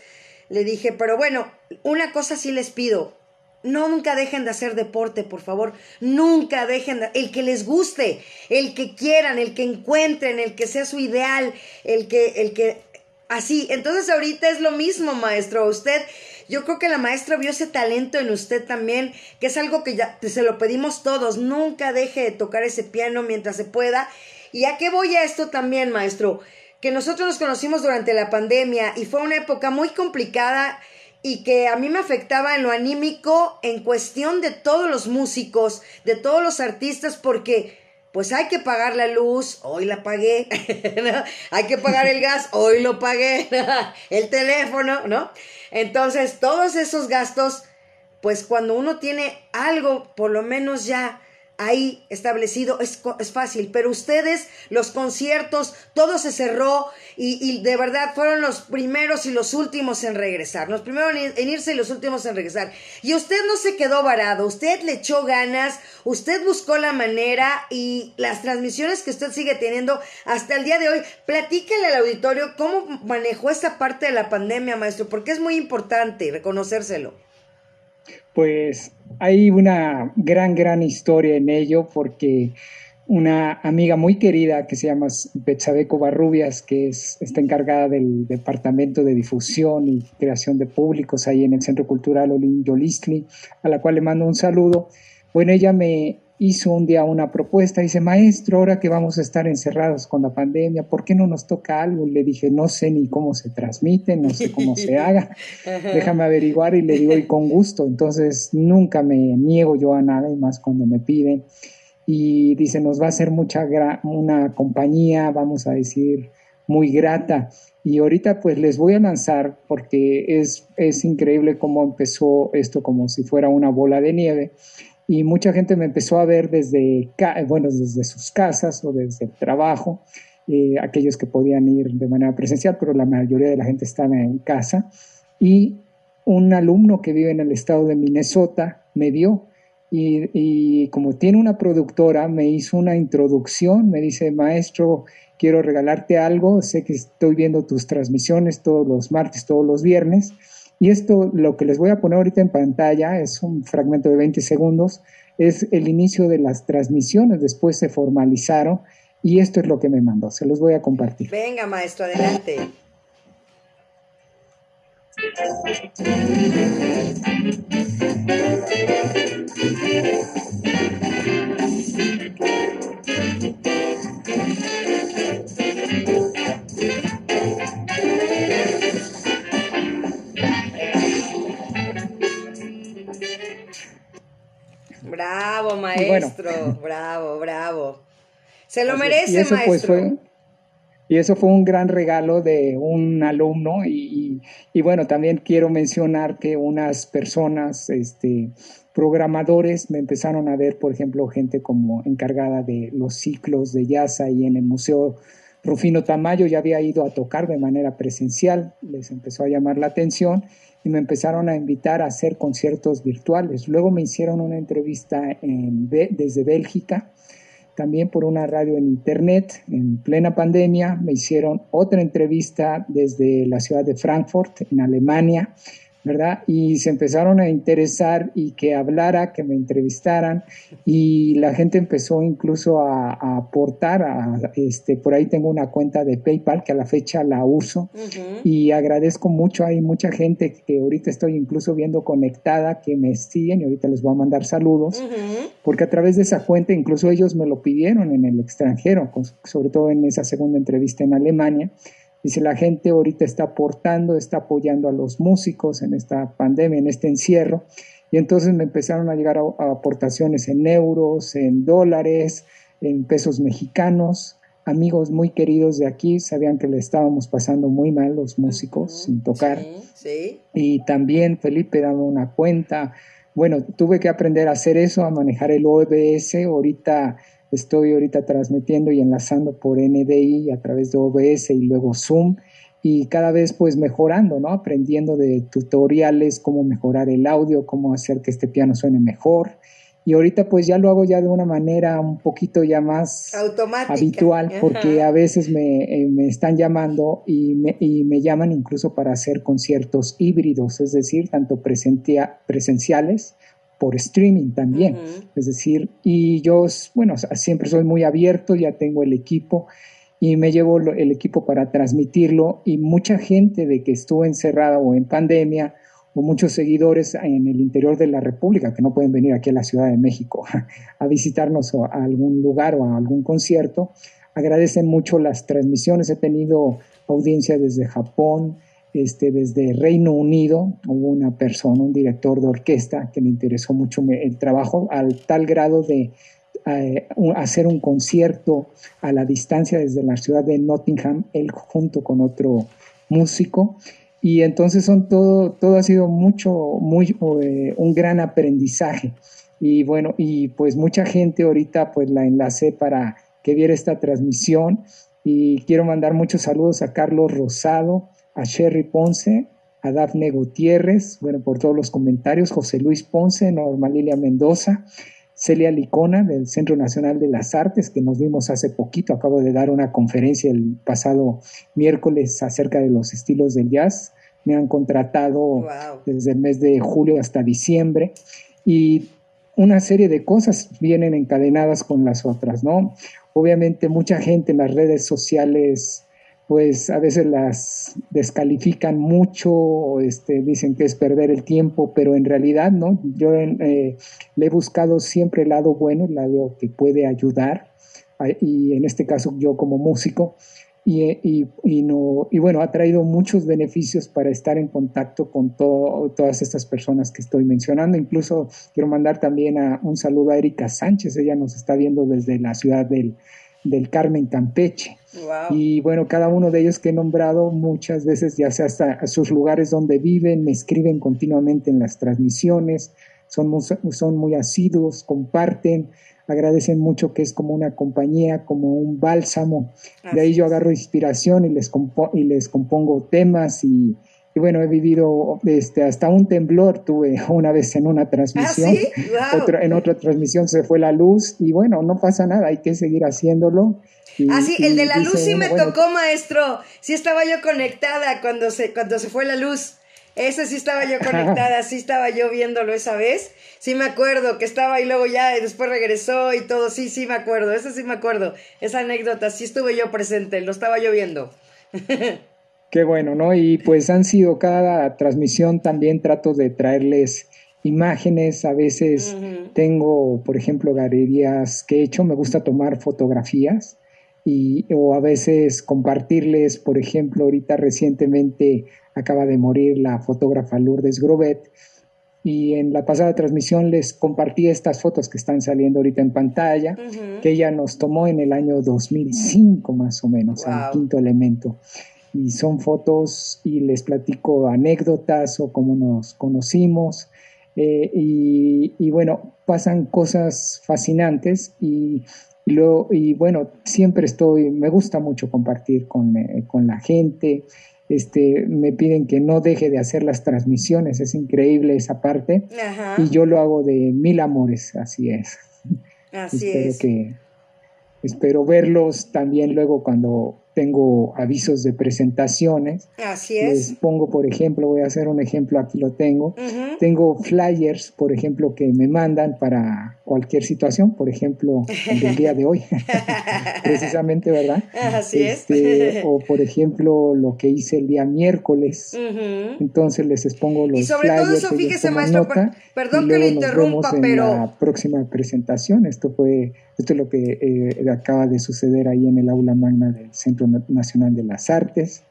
Le dije, pero bueno, una cosa sí les pido, no, nunca dejen de hacer deporte, por favor. Nunca dejen de... El que les guste, el que quieran, el que encuentren, el que sea su ideal, el que, el que... Así. Entonces ahorita es lo mismo, maestro. Usted yo creo que la maestra vio ese talento en usted también, que es algo que ya se lo pedimos todos. Nunca deje de tocar ese piano mientras se pueda. ¿Y a qué voy a esto también, maestro? Que nosotros nos conocimos durante la pandemia y fue una época muy complicada y que a mí me afectaba en lo anímico en cuestión de todos los músicos, de todos los artistas, porque pues hay que pagar la luz, hoy la pagué, hay que pagar el gas, hoy lo pagué, el teléfono, ¿no? Entonces, todos esos gastos, pues cuando uno tiene algo, por lo menos ya ahí establecido, es, es fácil. Pero ustedes, los conciertos, todo se cerró y, de verdad fueron los primeros y los últimos en regresar. Los primeros en irse y los últimos en regresar. Y usted no se quedó varado, usted le echó ganas, usted buscó la manera y las transmisiones que usted sigue teniendo hasta el día de hoy. Platíquele al auditorio cómo manejó esta parte de la pandemia, maestro, porque es muy importante reconocérselo. Pues hay una gran, gran historia en ello porque una amiga muy querida que se llama Betsabe Barrubias, que es, está encargada del Departamento de Difusión y Creación de Públicos ahí en el Centro Cultural Olin Yolistli, a la cual le mando un saludo. Bueno, ella me hizo un día una propuesta, dice, maestro, ahora que vamos a estar encerrados con la pandemia, ¿por qué no nos toca algo? Le dije, no sé ni cómo se transmite, no sé cómo se haga, déjame averiguar y le digo, y con gusto, entonces nunca me niego yo a nada y más cuando me piden. Y dice, nos va a hacer mucha una compañía, vamos a decir, muy grata. Y ahorita pues les voy a lanzar, porque es, es increíble cómo empezó esto como si fuera una bola de nieve y mucha gente me empezó a ver desde, bueno, desde sus casas o desde el trabajo, eh, aquellos que podían ir de manera presencial, pero la mayoría de la gente estaba en casa. Y un alumno que vive en el estado de Minnesota me vio y, y, como tiene una productora, me hizo una introducción, me dice, maestro, quiero regalarte algo, sé que estoy viendo tus transmisiones todos los martes, todos los viernes y esto, lo que les voy a poner ahorita en pantalla, es un fragmento de 20 segundos, es el inicio de las transmisiones, después se formalizaron y esto es lo que me mandó, se los voy a compartir. Venga, maestro, adelante. Maestro. bravo, bravo. Se lo merece, y pues, maestro. fue, y eso fue un gran regalo de un alumno. Y, bueno, también quiero mencionar que unas personas, este, programadores, me empezaron a ver, por ejemplo, gente como encargada de los ciclos de jazz ahí en el Museo Rufino Tamayo, ya había ido a tocar de manera presencial, les empezó a llamar la atención y me empezaron a invitar a hacer conciertos virtuales. Luego me hicieron una entrevista en, desde Bélgica, también por una radio en internet en plena pandemia. Me hicieron otra entrevista desde la ciudad de Frankfurt, en Alemania. ¿Verdad? Y se empezaron a interesar y que hablara, que me entrevistaran. Y la gente empezó incluso a, aportar, a, este, por ahí tengo una cuenta de PayPal que a la fecha la uso. Y agradezco mucho, hay mucha gente que ahorita estoy incluso viendo conectada que me siguen y ahorita les voy a mandar saludos, porque a través de esa cuenta incluso ellos me lo pidieron en el extranjero, sobre todo en esa segunda entrevista en Alemania Dice, la gente ahorita está aportando, está apoyando a los músicos en esta pandemia, en este encierro. Y entonces me empezaron a llegar a, aportaciones en euros, en dólares, en pesos mexicanos. amigos muy queridos de aquí sabían que le estábamos pasando muy mal los músicos sin tocar. Sí, Y también Felipe daba una cuenta. Bueno, tuve que aprender a hacer eso, a manejar el OBS. Ahorita estoy ahorita transmitiendo y enlazando por NDI a través de OBS y luego Zoom y cada vez pues mejorando, ¿no? Aprendiendo de tutoriales, cómo mejorar el audio, cómo hacer que este piano suene mejor y ahorita pues ya lo hago ya de una manera un poquito ya más Automática. habitual porque a veces me, eh, me están llamando y me, y me, llaman incluso para hacer conciertos híbridos, es decir, tanto presenciales por streaming también. Uh -huh. Es decir, y yo, bueno, siempre soy muy abierto, ya tengo el equipo y me llevo el equipo para transmitirlo y mucha gente de que estuvo encerrada o en pandemia o muchos seguidores en el interior de la República que no pueden venir aquí a la Ciudad de México a visitarnos a algún lugar o a algún concierto. Agradecen mucho las transmisiones. He tenido audiencia desde Japón, este, desde Reino Unido. Hubo una persona, un director de orquesta que le interesó mucho el trabajo al tal grado de eh, hacer un concierto a la distancia desde la ciudad de Nottingham, él junto con otro músico y entonces son todo, todo ha sido mucho, muy, eh, un gran aprendizaje. Y bueno, y pues mucha gente ahorita pues la enlacé para que viera esta transmisión y quiero mandar muchos saludos a Carlos Rosado, a Sherry Ponce, a Dafne Gutiérrez, bueno, por todos los comentarios, José Luis Ponce, Norma Lilia Mendoza, Celia Licona del Centro Nacional de las Artes, que nos vimos hace poquito, acabo de dar una conferencia el pasado miércoles acerca de los estilos del jazz, me han contratado wow. desde el mes de julio hasta diciembre y una serie de cosas vienen encadenadas con las otras, ¿no? Obviamente mucha gente en las redes sociales pues a veces las descalifican mucho, este, dicen que es perder el tiempo, pero en realidad no, yo eh, le he buscado siempre el lado bueno, el lado que puede ayudar, y en este caso yo como músico, y, no, y bueno, ha traído muchos beneficios para estar en contacto con todas estas personas que estoy mencionando. Incluso quiero mandar también un saludo a Erika Sánchez, ella nos está viendo desde la ciudad del, del Carmen, Campeche. Wow. Y bueno, cada uno de ellos que he nombrado muchas veces, ya sea hasta a sus lugares donde viven, me escriben continuamente en las transmisiones, son muy, son muy asiduos, comparten, agradecen mucho que es como una compañía, como un bálsamo. Así de ahí yo agarro inspiración y les, compo y les compongo temas y, y, bueno, he vivido este, hasta un temblor tuve una vez en una transmisión. ¿Ah, sí? wow. En otra transmisión se fue la luz y bueno, no pasa nada, hay que seguir haciéndolo. Y, ah, sí, el de la luz sí me bueno, tocó, maestro. Sí estaba yo conectada cuando se, cuando se fue la luz. Esa sí estaba yo conectada, sí estaba yo viéndolo esa vez. Sí me acuerdo que estaba y luego ya y después regresó y todo. Sí, sí me acuerdo, esa sí me acuerdo. Esa anécdota, sí estuve yo presente, lo estaba yo viendo. Qué bueno, ¿no? Y pues han sido cada transmisión también trato de traerles imágenes, a veces uh -huh. tengo, por ejemplo, galerías que he hecho, me gusta tomar fotografías y, o a veces compartirles, por ejemplo, ahorita recientemente acaba de morir la fotógrafa Lourdes Grobet y en la pasada transmisión les compartí estas fotos que están saliendo ahorita en pantalla, uh -huh. que ella nos tomó en el año 2005 más o menos, wow. al quinto elemento. Y son fotos y les platico anécdotas o cómo nos conocimos. Eh, y, y, bueno, pasan cosas fascinantes y, y, lo, y, bueno, siempre estoy, me gusta mucho compartir con, eh, con la gente este, me piden que no deje de hacer las transmisiones, es increíble esa parte. Ajá. Y yo lo hago de mil amores, así es. Así espero es. que espero verlos también luego cuando tengo avisos de presentaciones. Así es. Les pongo, por ejemplo, voy a hacer un ejemplo, aquí lo tengo. Uh -huh. Tengo flyers, por ejemplo, que me mandan para cualquier situación, por ejemplo, el del día de hoy, precisamente, ¿verdad? Así este, es. o, por ejemplo, lo que hice el día miércoles. Uh -huh. Entonces les expongo los Y sobre flyers, todo eso, fíjese, maestro, nota, per- perdón que nos interrumpa, en pero... la próxima presentación. Esto fue, esto es lo que eh, acaba de suceder ahí en el aula magna del Centro Nacional de las Artes.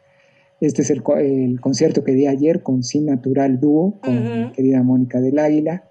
Este es el, el concierto que di ayer con Sin Natural Dúo, con Uh mi querida Mónica del Águila.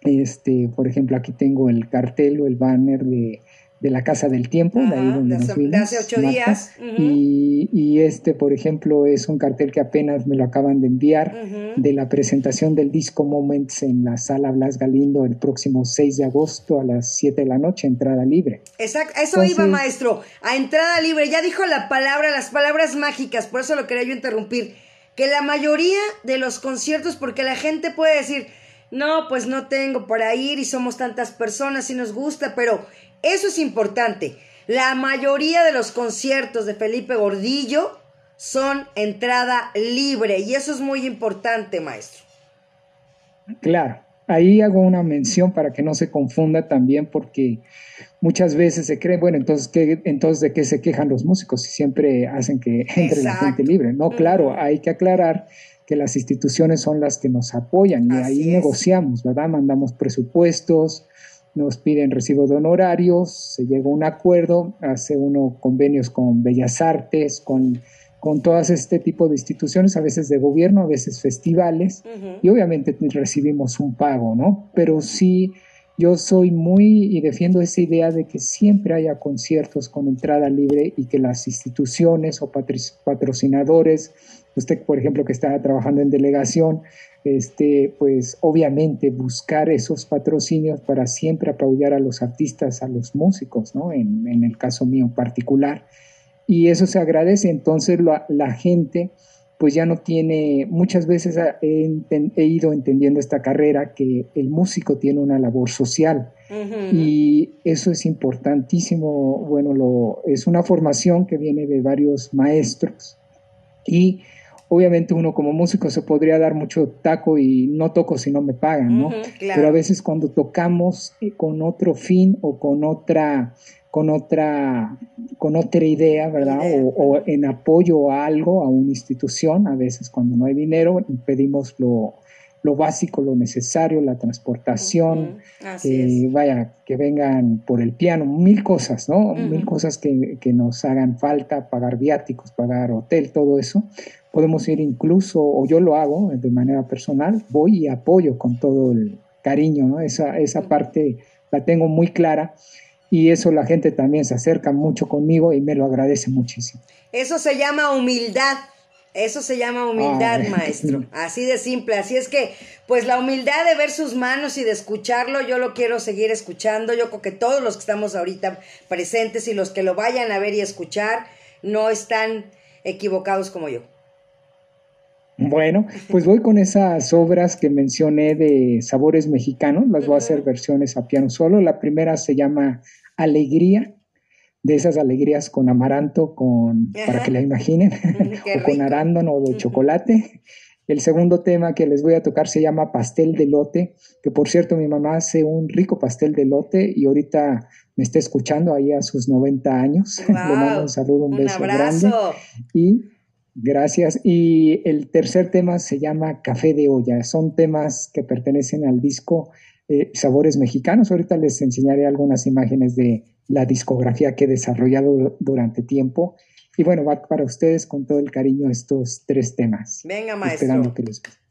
Este, por ejemplo, aquí tengo el cartel o el banner de, de la Casa del Tiempo, de ahí donde nos vimos, hace ocho días. y, y, este, por ejemplo, es un cartel que apenas me lo acaban de enviar de la presentación del disco Moments en la Sala Blas Galindo el próximo 6 de agosto a las 7 de la noche, entrada libre. Exacto, eso iba, maestro, a entrada libre. Ya dijo la palabra, las palabras mágicas, por eso lo quería yo interrumpir. Que la mayoría de los conciertos, porque la gente puede decir, no, pues no tengo para ir y somos tantas personas y nos gusta, pero eso es importante. La mayoría de los conciertos de Felipe Gordillo son entrada libre y eso es muy importante, maestro. Claro, ahí hago una mención para que no se confunda también porque muchas veces se cree, bueno, entonces, ¿qué, entonces ¿de qué se quejan los músicos si siempre hacen que entre la gente libre? No, claro, hay que aclarar que las instituciones son las que nos apoyan y ahí negociamos, ¿verdad? Mandamos presupuestos, nos piden recibo de honorarios, se llega a un acuerdo, hace uno convenios con Bellas Artes, con, con todas este tipo de instituciones, a veces de gobierno, a veces festivales, y obviamente recibimos un pago, ¿no? Pero sí, yo soy muy y defiendo esa idea de que siempre haya conciertos con entrada libre y que las instituciones o patrocinadores, usted por ejemplo que está trabajando en delegación, este, pues obviamente buscar esos patrocinios para siempre apoyar a los artistas, a los músicos, ¿no? En, en el caso mío particular. Y eso se agradece, entonces la, la gente pues ya no tiene, muchas veces he, he, ido entendiendo esta carrera que el músico tiene una labor social. Y eso es importantísimo, bueno, lo, es una formación que viene de varios maestros. Y obviamente uno como músico se podría dar mucho taco y no toco si no me pagan, ¿no? Pero a veces cuando tocamos eh, con otro fin o con otra con otra con otra idea, ¿verdad? O, en apoyo a algo, a una institución, a veces cuando no hay dinero pedimos lo, lo básico, lo necesario, la transportación, vaya, que vengan por el piano, mil cosas, ¿no? Mil cosas que, que, nos hagan falta, pagar viáticos, pagar hotel, todo eso podemos ir incluso, o yo lo hago de manera personal, voy y apoyo con todo el cariño, ¿no? Esa, esa parte la tengo muy clara y eso la gente también se acerca mucho conmigo y me lo agradece muchísimo. Eso se llama humildad. Eso se llama humildad, maestro. Así de simple. Así es que, pues la humildad de ver sus manos y de escucharlo, yo lo quiero seguir escuchando. Yo creo que todos los que estamos ahorita presentes y los que lo vayan a ver y escuchar, no están equivocados como yo. Bueno, pues voy con esas obras que mencioné de sabores mexicanos, las voy a hacer versiones a piano solo. La primera se llama Alegría, de esas alegrías con amaranto, con, para que la imaginen, o con arándano de chocolate. El segundo tema que les voy a tocar se llama Pastel de Lote, que por cierto mi mamá hace un rico pastel de lote y ahorita me está escuchando ahí a sus 90 años. Le mando un saludo, un, beso grande. Y Gracias. Y el tercer tema se llama Café de olla. Son temas que pertenecen al disco eh, Sabores Mexicanos. Ahorita les enseñaré algunas imágenes de la discografía que he desarrollado durante tiempo. Y bueno, va para ustedes con todo el cariño estos tres temas. Venga, maestro. Esperando que les guste.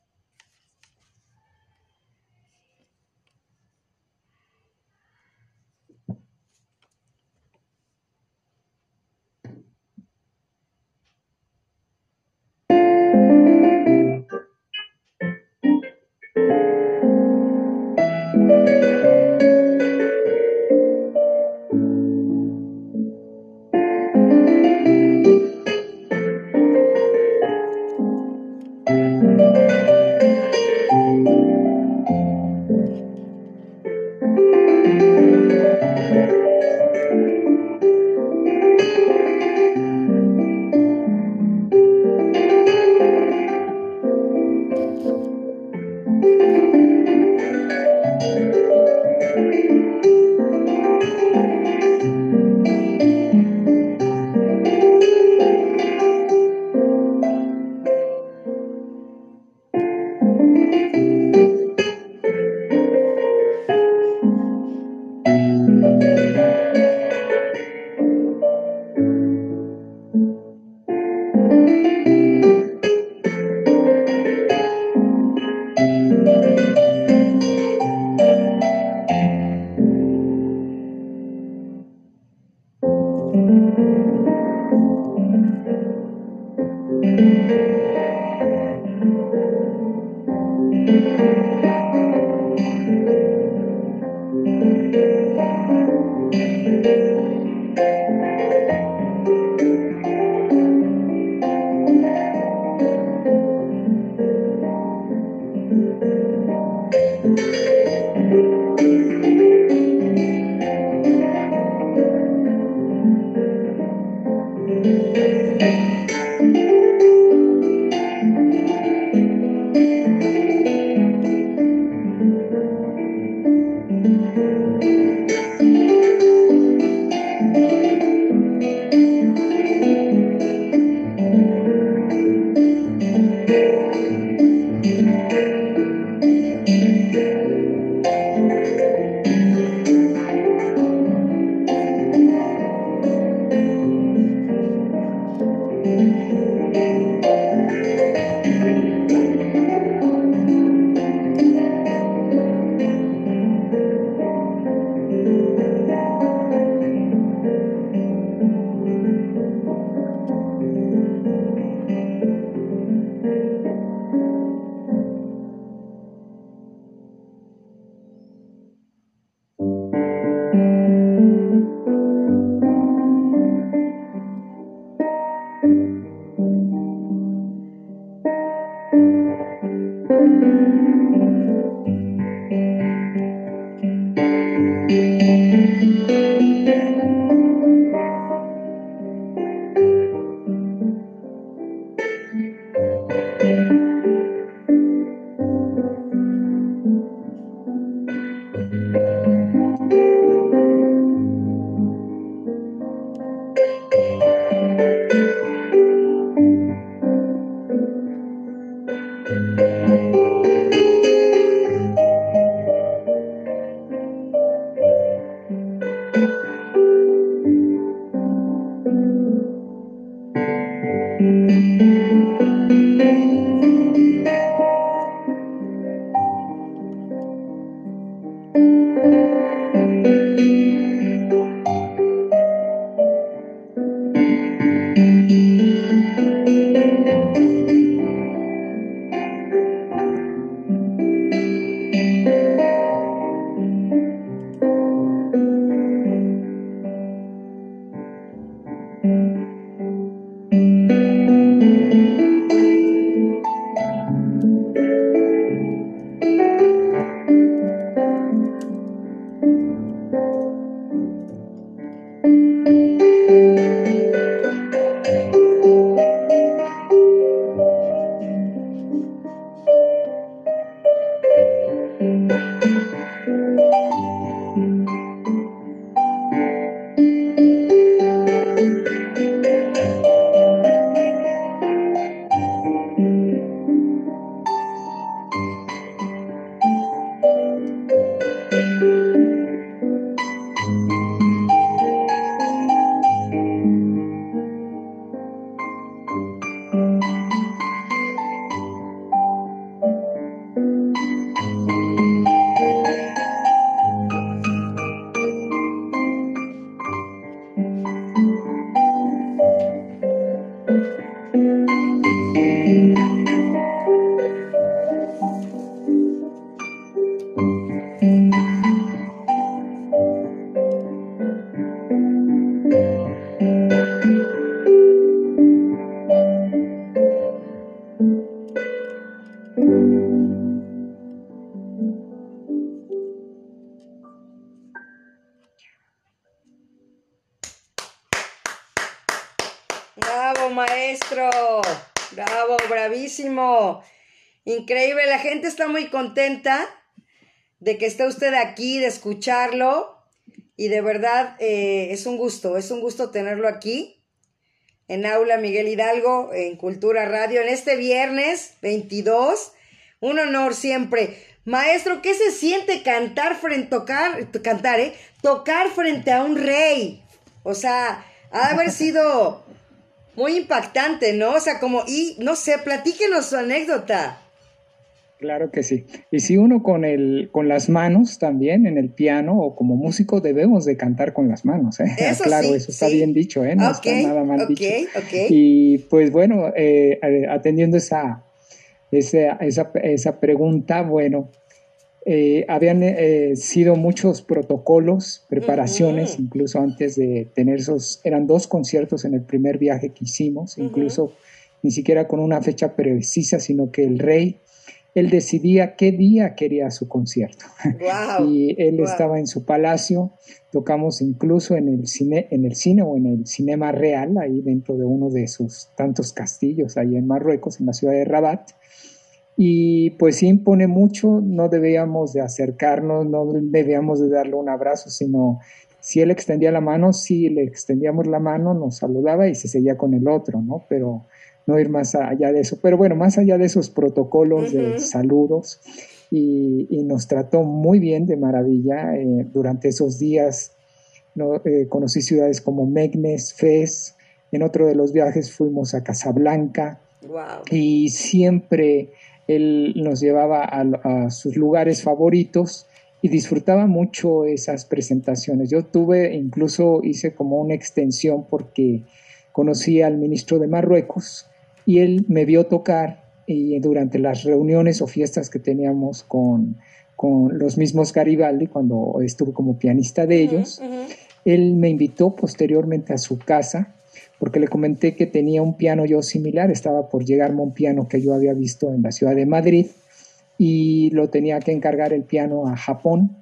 Contenta de que esté usted aquí, de escucharlo. Y de verdad eh, es un gusto, es un gusto tenerlo aquí en Aula Miguel Hidalgo, en Cultura Radio, en este viernes 22. Un honor siempre. Maestro, ¿qué se siente cantar frente, tocar, cantar, eh? Tocar frente a un rey. O sea, ha de haber sido muy impactante, ¿no? O sea, como, y no sé, platíquenos su anécdota. Claro que sí. Y si uno con el, con las manos también en el piano o como músico debemos de cantar con las manos, ¿eh? Eso claro, eso está bien dicho, ¿eh? No está nada mal dicho. Y pues bueno, eh, eh, atendiendo esa, esa, esa, esa pregunta, bueno, eh, habían eh, sido muchos protocolos, preparaciones, incluso antes de tener esos, eran dos conciertos en el primer viaje que hicimos, incluso ni siquiera con una fecha precisa, sino que el rey, él decidía qué día quería su concierto. y él estaba en su palacio, tocamos incluso en el, cine, en el cine o en el cinema real, ahí dentro de uno de sus tantos castillos, ahí en Marruecos, en la ciudad de Rabat y pues sí impone mucho, no debíamos de acercarnos, no debíamos de darle un abrazo, sino si él extendía la mano, si le extendíamos la mano, nos saludaba y se seguía con el otro, ¿no? Pero no ir más allá de eso. Pero bueno, más allá de esos protocolos de saludos, y, nos trató muy bien, de maravilla. Eh, durante esos días ¿no? Eh, conocí ciudades como Megnes, Fez, en otro de los viajes fuimos a Casablanca, y siempre él nos llevaba a, sus lugares favoritos y disfrutaba mucho esas presentaciones. Yo tuve, incluso hice como una extensión porque conocí al ministro de Marruecos y él me vio tocar y durante las reuniones o fiestas que teníamos con, con los mismos Garibaldi, cuando estuve como pianista de ellos, él me invitó posteriormente a su casa porque le comenté que tenía un piano yo similar, estaba por llegarme un piano que yo había visto en la ciudad de Madrid y lo tenía que encargar el piano a Japón.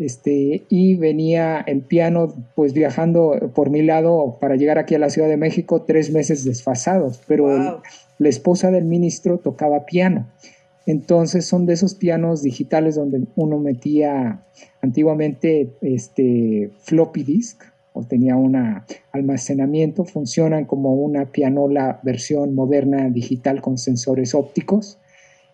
Este, y venía el piano pues viajando por mi lado para llegar aquí a la Ciudad de México tres meses desfasados, pero la esposa del ministro tocaba piano. Entonces son de esos pianos digitales donde uno metía antiguamente este floppy disk o tenía un almacenamiento, funcionan como una pianola versión moderna digital con sensores ópticos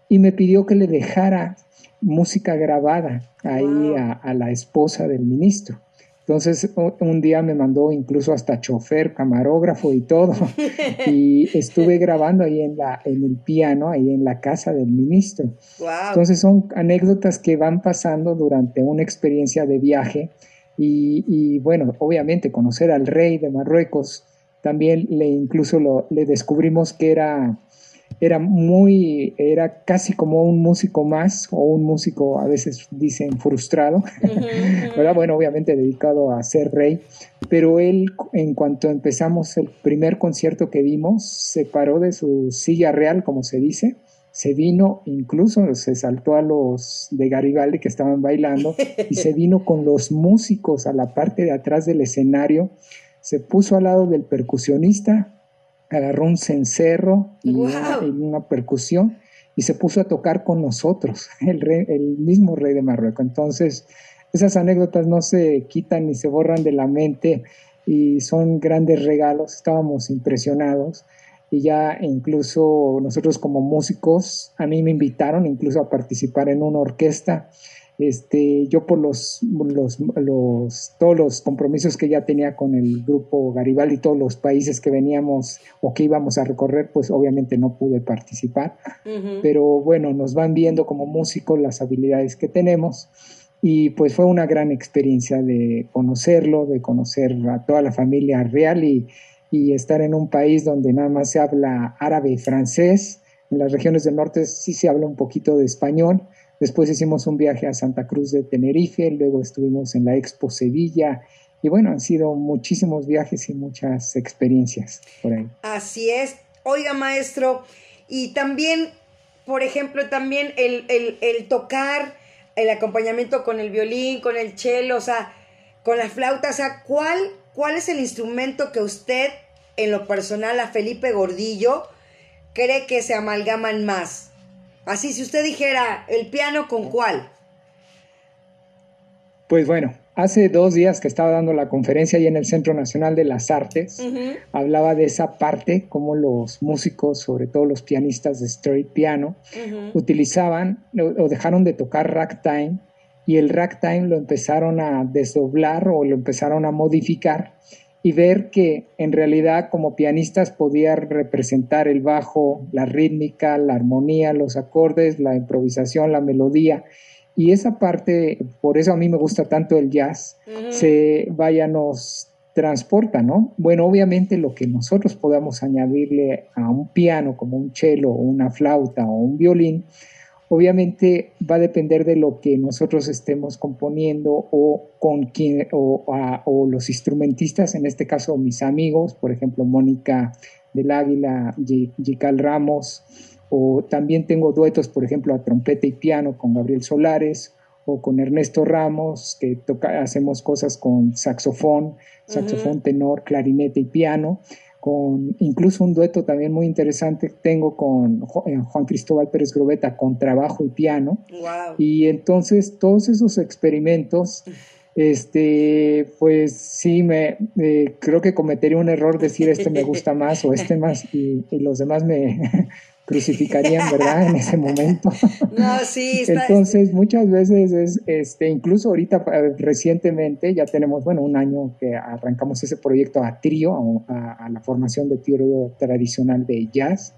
y me pidió que le dejara música grabada ahí a, la esposa del ministro. Entonces un día me mandó incluso hasta chofer, camarógrafo y todo. y estuve grabando ahí en, la, en el piano, ahí en la casa del ministro. Entonces son anécdotas que van pasando durante una experiencia de viaje y, bueno, obviamente conocer al rey de Marruecos, también le incluso lo, le descubrimos que era, era muy, era casi como un músico más o un músico a veces dicen frustrado, ¿verdad? Bueno, obviamente dedicado a ser rey, pero él en cuanto empezamos el primer concierto que vimos, se paró de su silla real, como se dice, se vino, incluso se saltó a los de Garibaldi que estaban bailando y se vino con los músicos a la parte de atrás del escenario, se puso al lado del percusionista, agarró un cencerro y una, percusión y se puso a tocar con nosotros, el, el mismo rey de Marruecos. Entonces, esas anécdotas no se quitan ni se borran de la mente y son grandes regalos, estábamos impresionados y ya incluso nosotros como músicos, a mí me invitaron incluso a participar en una orquesta. Este, yo por los, los, los, todos los compromisos que ya tenía con el grupo Garibaldi, todos los países que veníamos o que íbamos a recorrer, pues obviamente no pude participar. Pero bueno, nos van viendo como músicos las habilidades que tenemos y pues fue una gran experiencia de conocerlo, de conocer a toda la familia real y, y estar en un país donde nada más se habla árabe y francés. En las regiones del norte sí se habla un poquito de español. Después hicimos un viaje a Santa Cruz de Tenerife, luego estuvimos en la Expo Sevilla y bueno, han sido muchísimos viajes y muchas experiencias por ahí. Así es. Oiga, maestro, y también, por ejemplo, también el, el, tocar, el acompañamiento con el violín, con el cello, o sea, con la flauta, o sea, ¿cuál ¿cuál es el instrumento que usted, en lo personal, a Felipe Gordillo, cree que se amalgaman más? Así, si usted dijera, ¿el piano con cuál? Pues bueno, hace dos días que estaba dando la conferencia ahí en el Centro Nacional de las Artes, hablaba de esa parte, como los músicos, sobre todo los pianistas de straight piano, utilizaban o dejaron de tocar ragtime y el ragtime lo empezaron a desdoblar o lo empezaron a modificar y ver que en realidad como pianistas podía representar el bajo, la rítmica, la armonía, los acordes, la improvisación, la melodía. Y esa parte, por eso a mí me gusta tanto el jazz, se vaya, nos transporta, ¿no? Bueno, obviamente lo que nosotros podamos añadirle a un piano, como un cello, o una flauta o un violín, Obviamente va a depender de lo que nosotros estemos componiendo o con quien o, los instrumentistas, en este caso mis amigos, por ejemplo Mónica del Águila, Gical Ramos, o también tengo duetos, por ejemplo, a trompeta y piano con Gabriel Solares o con Ernesto Ramos, que toca, hacemos cosas con saxofón, saxofón tenor, clarinete y piano con incluso un dueto también muy interesante tengo con eh, Juan Cristóbal Pérez Grobeta con trabajo y piano. Y entonces todos esos experimentos, este, pues sí, me eh, creo que cometería un error decir este me gusta más o este más y los demás me, crucificarían, ¿verdad? En ese momento. No, sí. Entonces, muchas veces es, este, incluso ahorita eh, recientemente, ya tenemos, bueno, un año que arrancamos ese proyecto a trío, a, la formación de trío tradicional de jazz.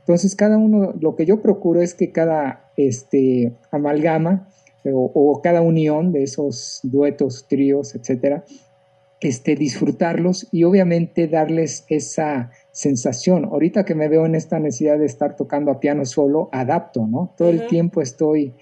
Entonces, cada uno, lo que yo procuro es que cada este, amalgama o, o cada unión de esos duetos, tríos, etcétera, este, disfrutarlos y obviamente darles esa sensación. Ahorita que me veo en esta necesidad de estar tocando a piano solo, adapto, ¿no? Todo el tiempo estoy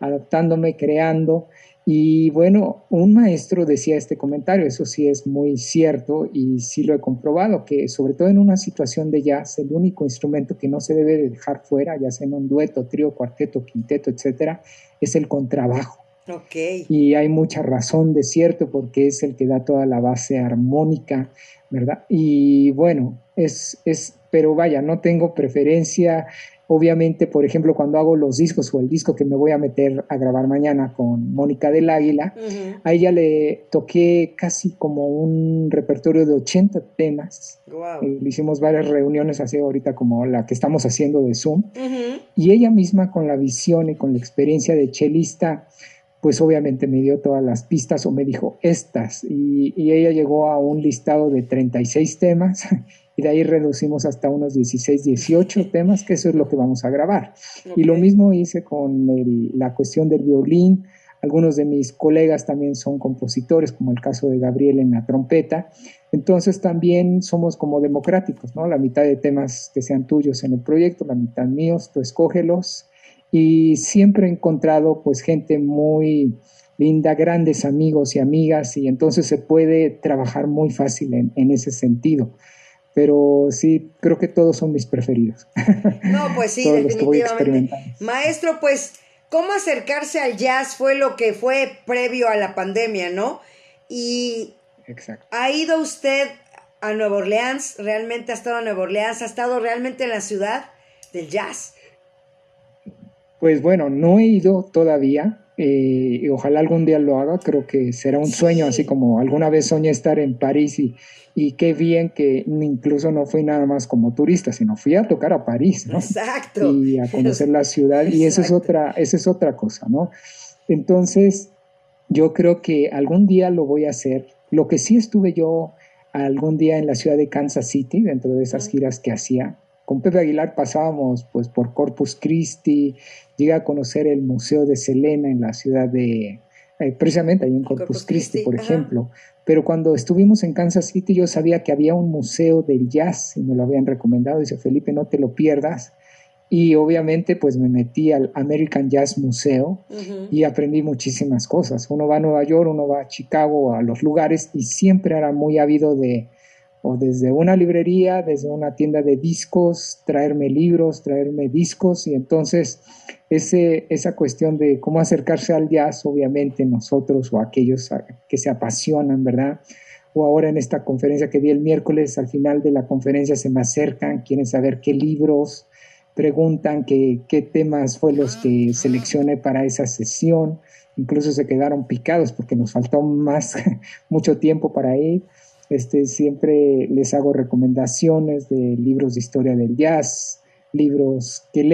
adaptándome, creando. Y bueno, un maestro decía este comentario, eso sí es muy cierto y sí lo he comprobado, que sobre todo en una situación de jazz, el único instrumento que no se debe de dejar fuera, ya sea en un dueto, trío, cuarteto, quinteto, etcétera, es el contrabajo. Okay. Y hay mucha razón de cierto porque es el que da toda la base armónica, ¿verdad? Y bueno, es, es, pero vaya, no tengo preferencia. Obviamente, por ejemplo, cuando hago los discos o el disco que me voy a meter a grabar mañana con Mónica del Águila, a ella le toqué casi como un repertorio de 80 temas. Eh, le hicimos varias reuniones así ahorita como la que estamos haciendo de Zoom. Y ella misma con la visión y con la experiencia de chelista, pues obviamente me dio todas las pistas o me dijo estas y, ella llegó a un listado de 36 temas y de ahí reducimos hasta unos 16, 18 temas, que eso es lo que vamos a grabar. Y lo mismo hice con la cuestión del violín. Algunos de mis colegas también son compositores, como el caso de Gabriel en la trompeta. Entonces también somos como democráticos, ¿no? La mitad de temas que sean tuyos en el proyecto, la mitad míos, tú escógelos y siempre he encontrado pues gente muy linda, grandes amigos y amigas y entonces se puede trabajar muy fácil en, ese sentido. Pero sí, creo que todos son mis preferidos. No, pues sí, definitivamente. Maestro, pues, ¿cómo acercarse al jazz fue lo que fue previo a la pandemia, no? Y Exacto. ¿ha ido usted a Nueva Orleans? ¿Realmente ha estado en Nueva Orleans? ¿Ha estado realmente en la ciudad del jazz? Pues bueno, no he ido todavía eh, y ojalá algún día lo haga. Creo que será un sueño, así como alguna vez soñé estar en París y, y qué bien que incluso no fui nada más como turista, sino fui a tocar a París, ¿no? Exacto. Y a conocer la ciudad y eso es otra, esa es otra cosa, ¿no? Entonces, yo creo que algún día lo voy a hacer. Lo que sí estuve yo algún día en la ciudad de Kansas City, dentro de esas giras que hacía, con Pepe Aguilar pasábamos pues por Corpus Christi, llegué a conocer el Museo de Selena en la ciudad de, eh, precisamente ahí en Corpus, Christi, por ejemplo. Pero cuando estuvimos en Kansas City yo sabía que había un museo del jazz y me lo habían recomendado. Dice, Felipe, no te lo pierdas. Y obviamente pues me metí al American Jazz Museo y aprendí muchísimas cosas. Uno va a Nueva York, uno va a Chicago, a los lugares y siempre era muy ávido de o desde una librería, desde una tienda de discos, traerme libros, traerme discos y entonces ese, esa cuestión de cómo acercarse al jazz, obviamente nosotros o aquellos que se apasionan, ¿verdad? O ahora en esta conferencia que di el miércoles, al final de la conferencia se me acercan, quieren saber qué libros, preguntan qué temas fue los que seleccioné para esa sesión, incluso se quedaron picados porque nos faltó más, mucho tiempo para ir. Este, siempre les hago recomendaciones de libros de historia del jazz, libros que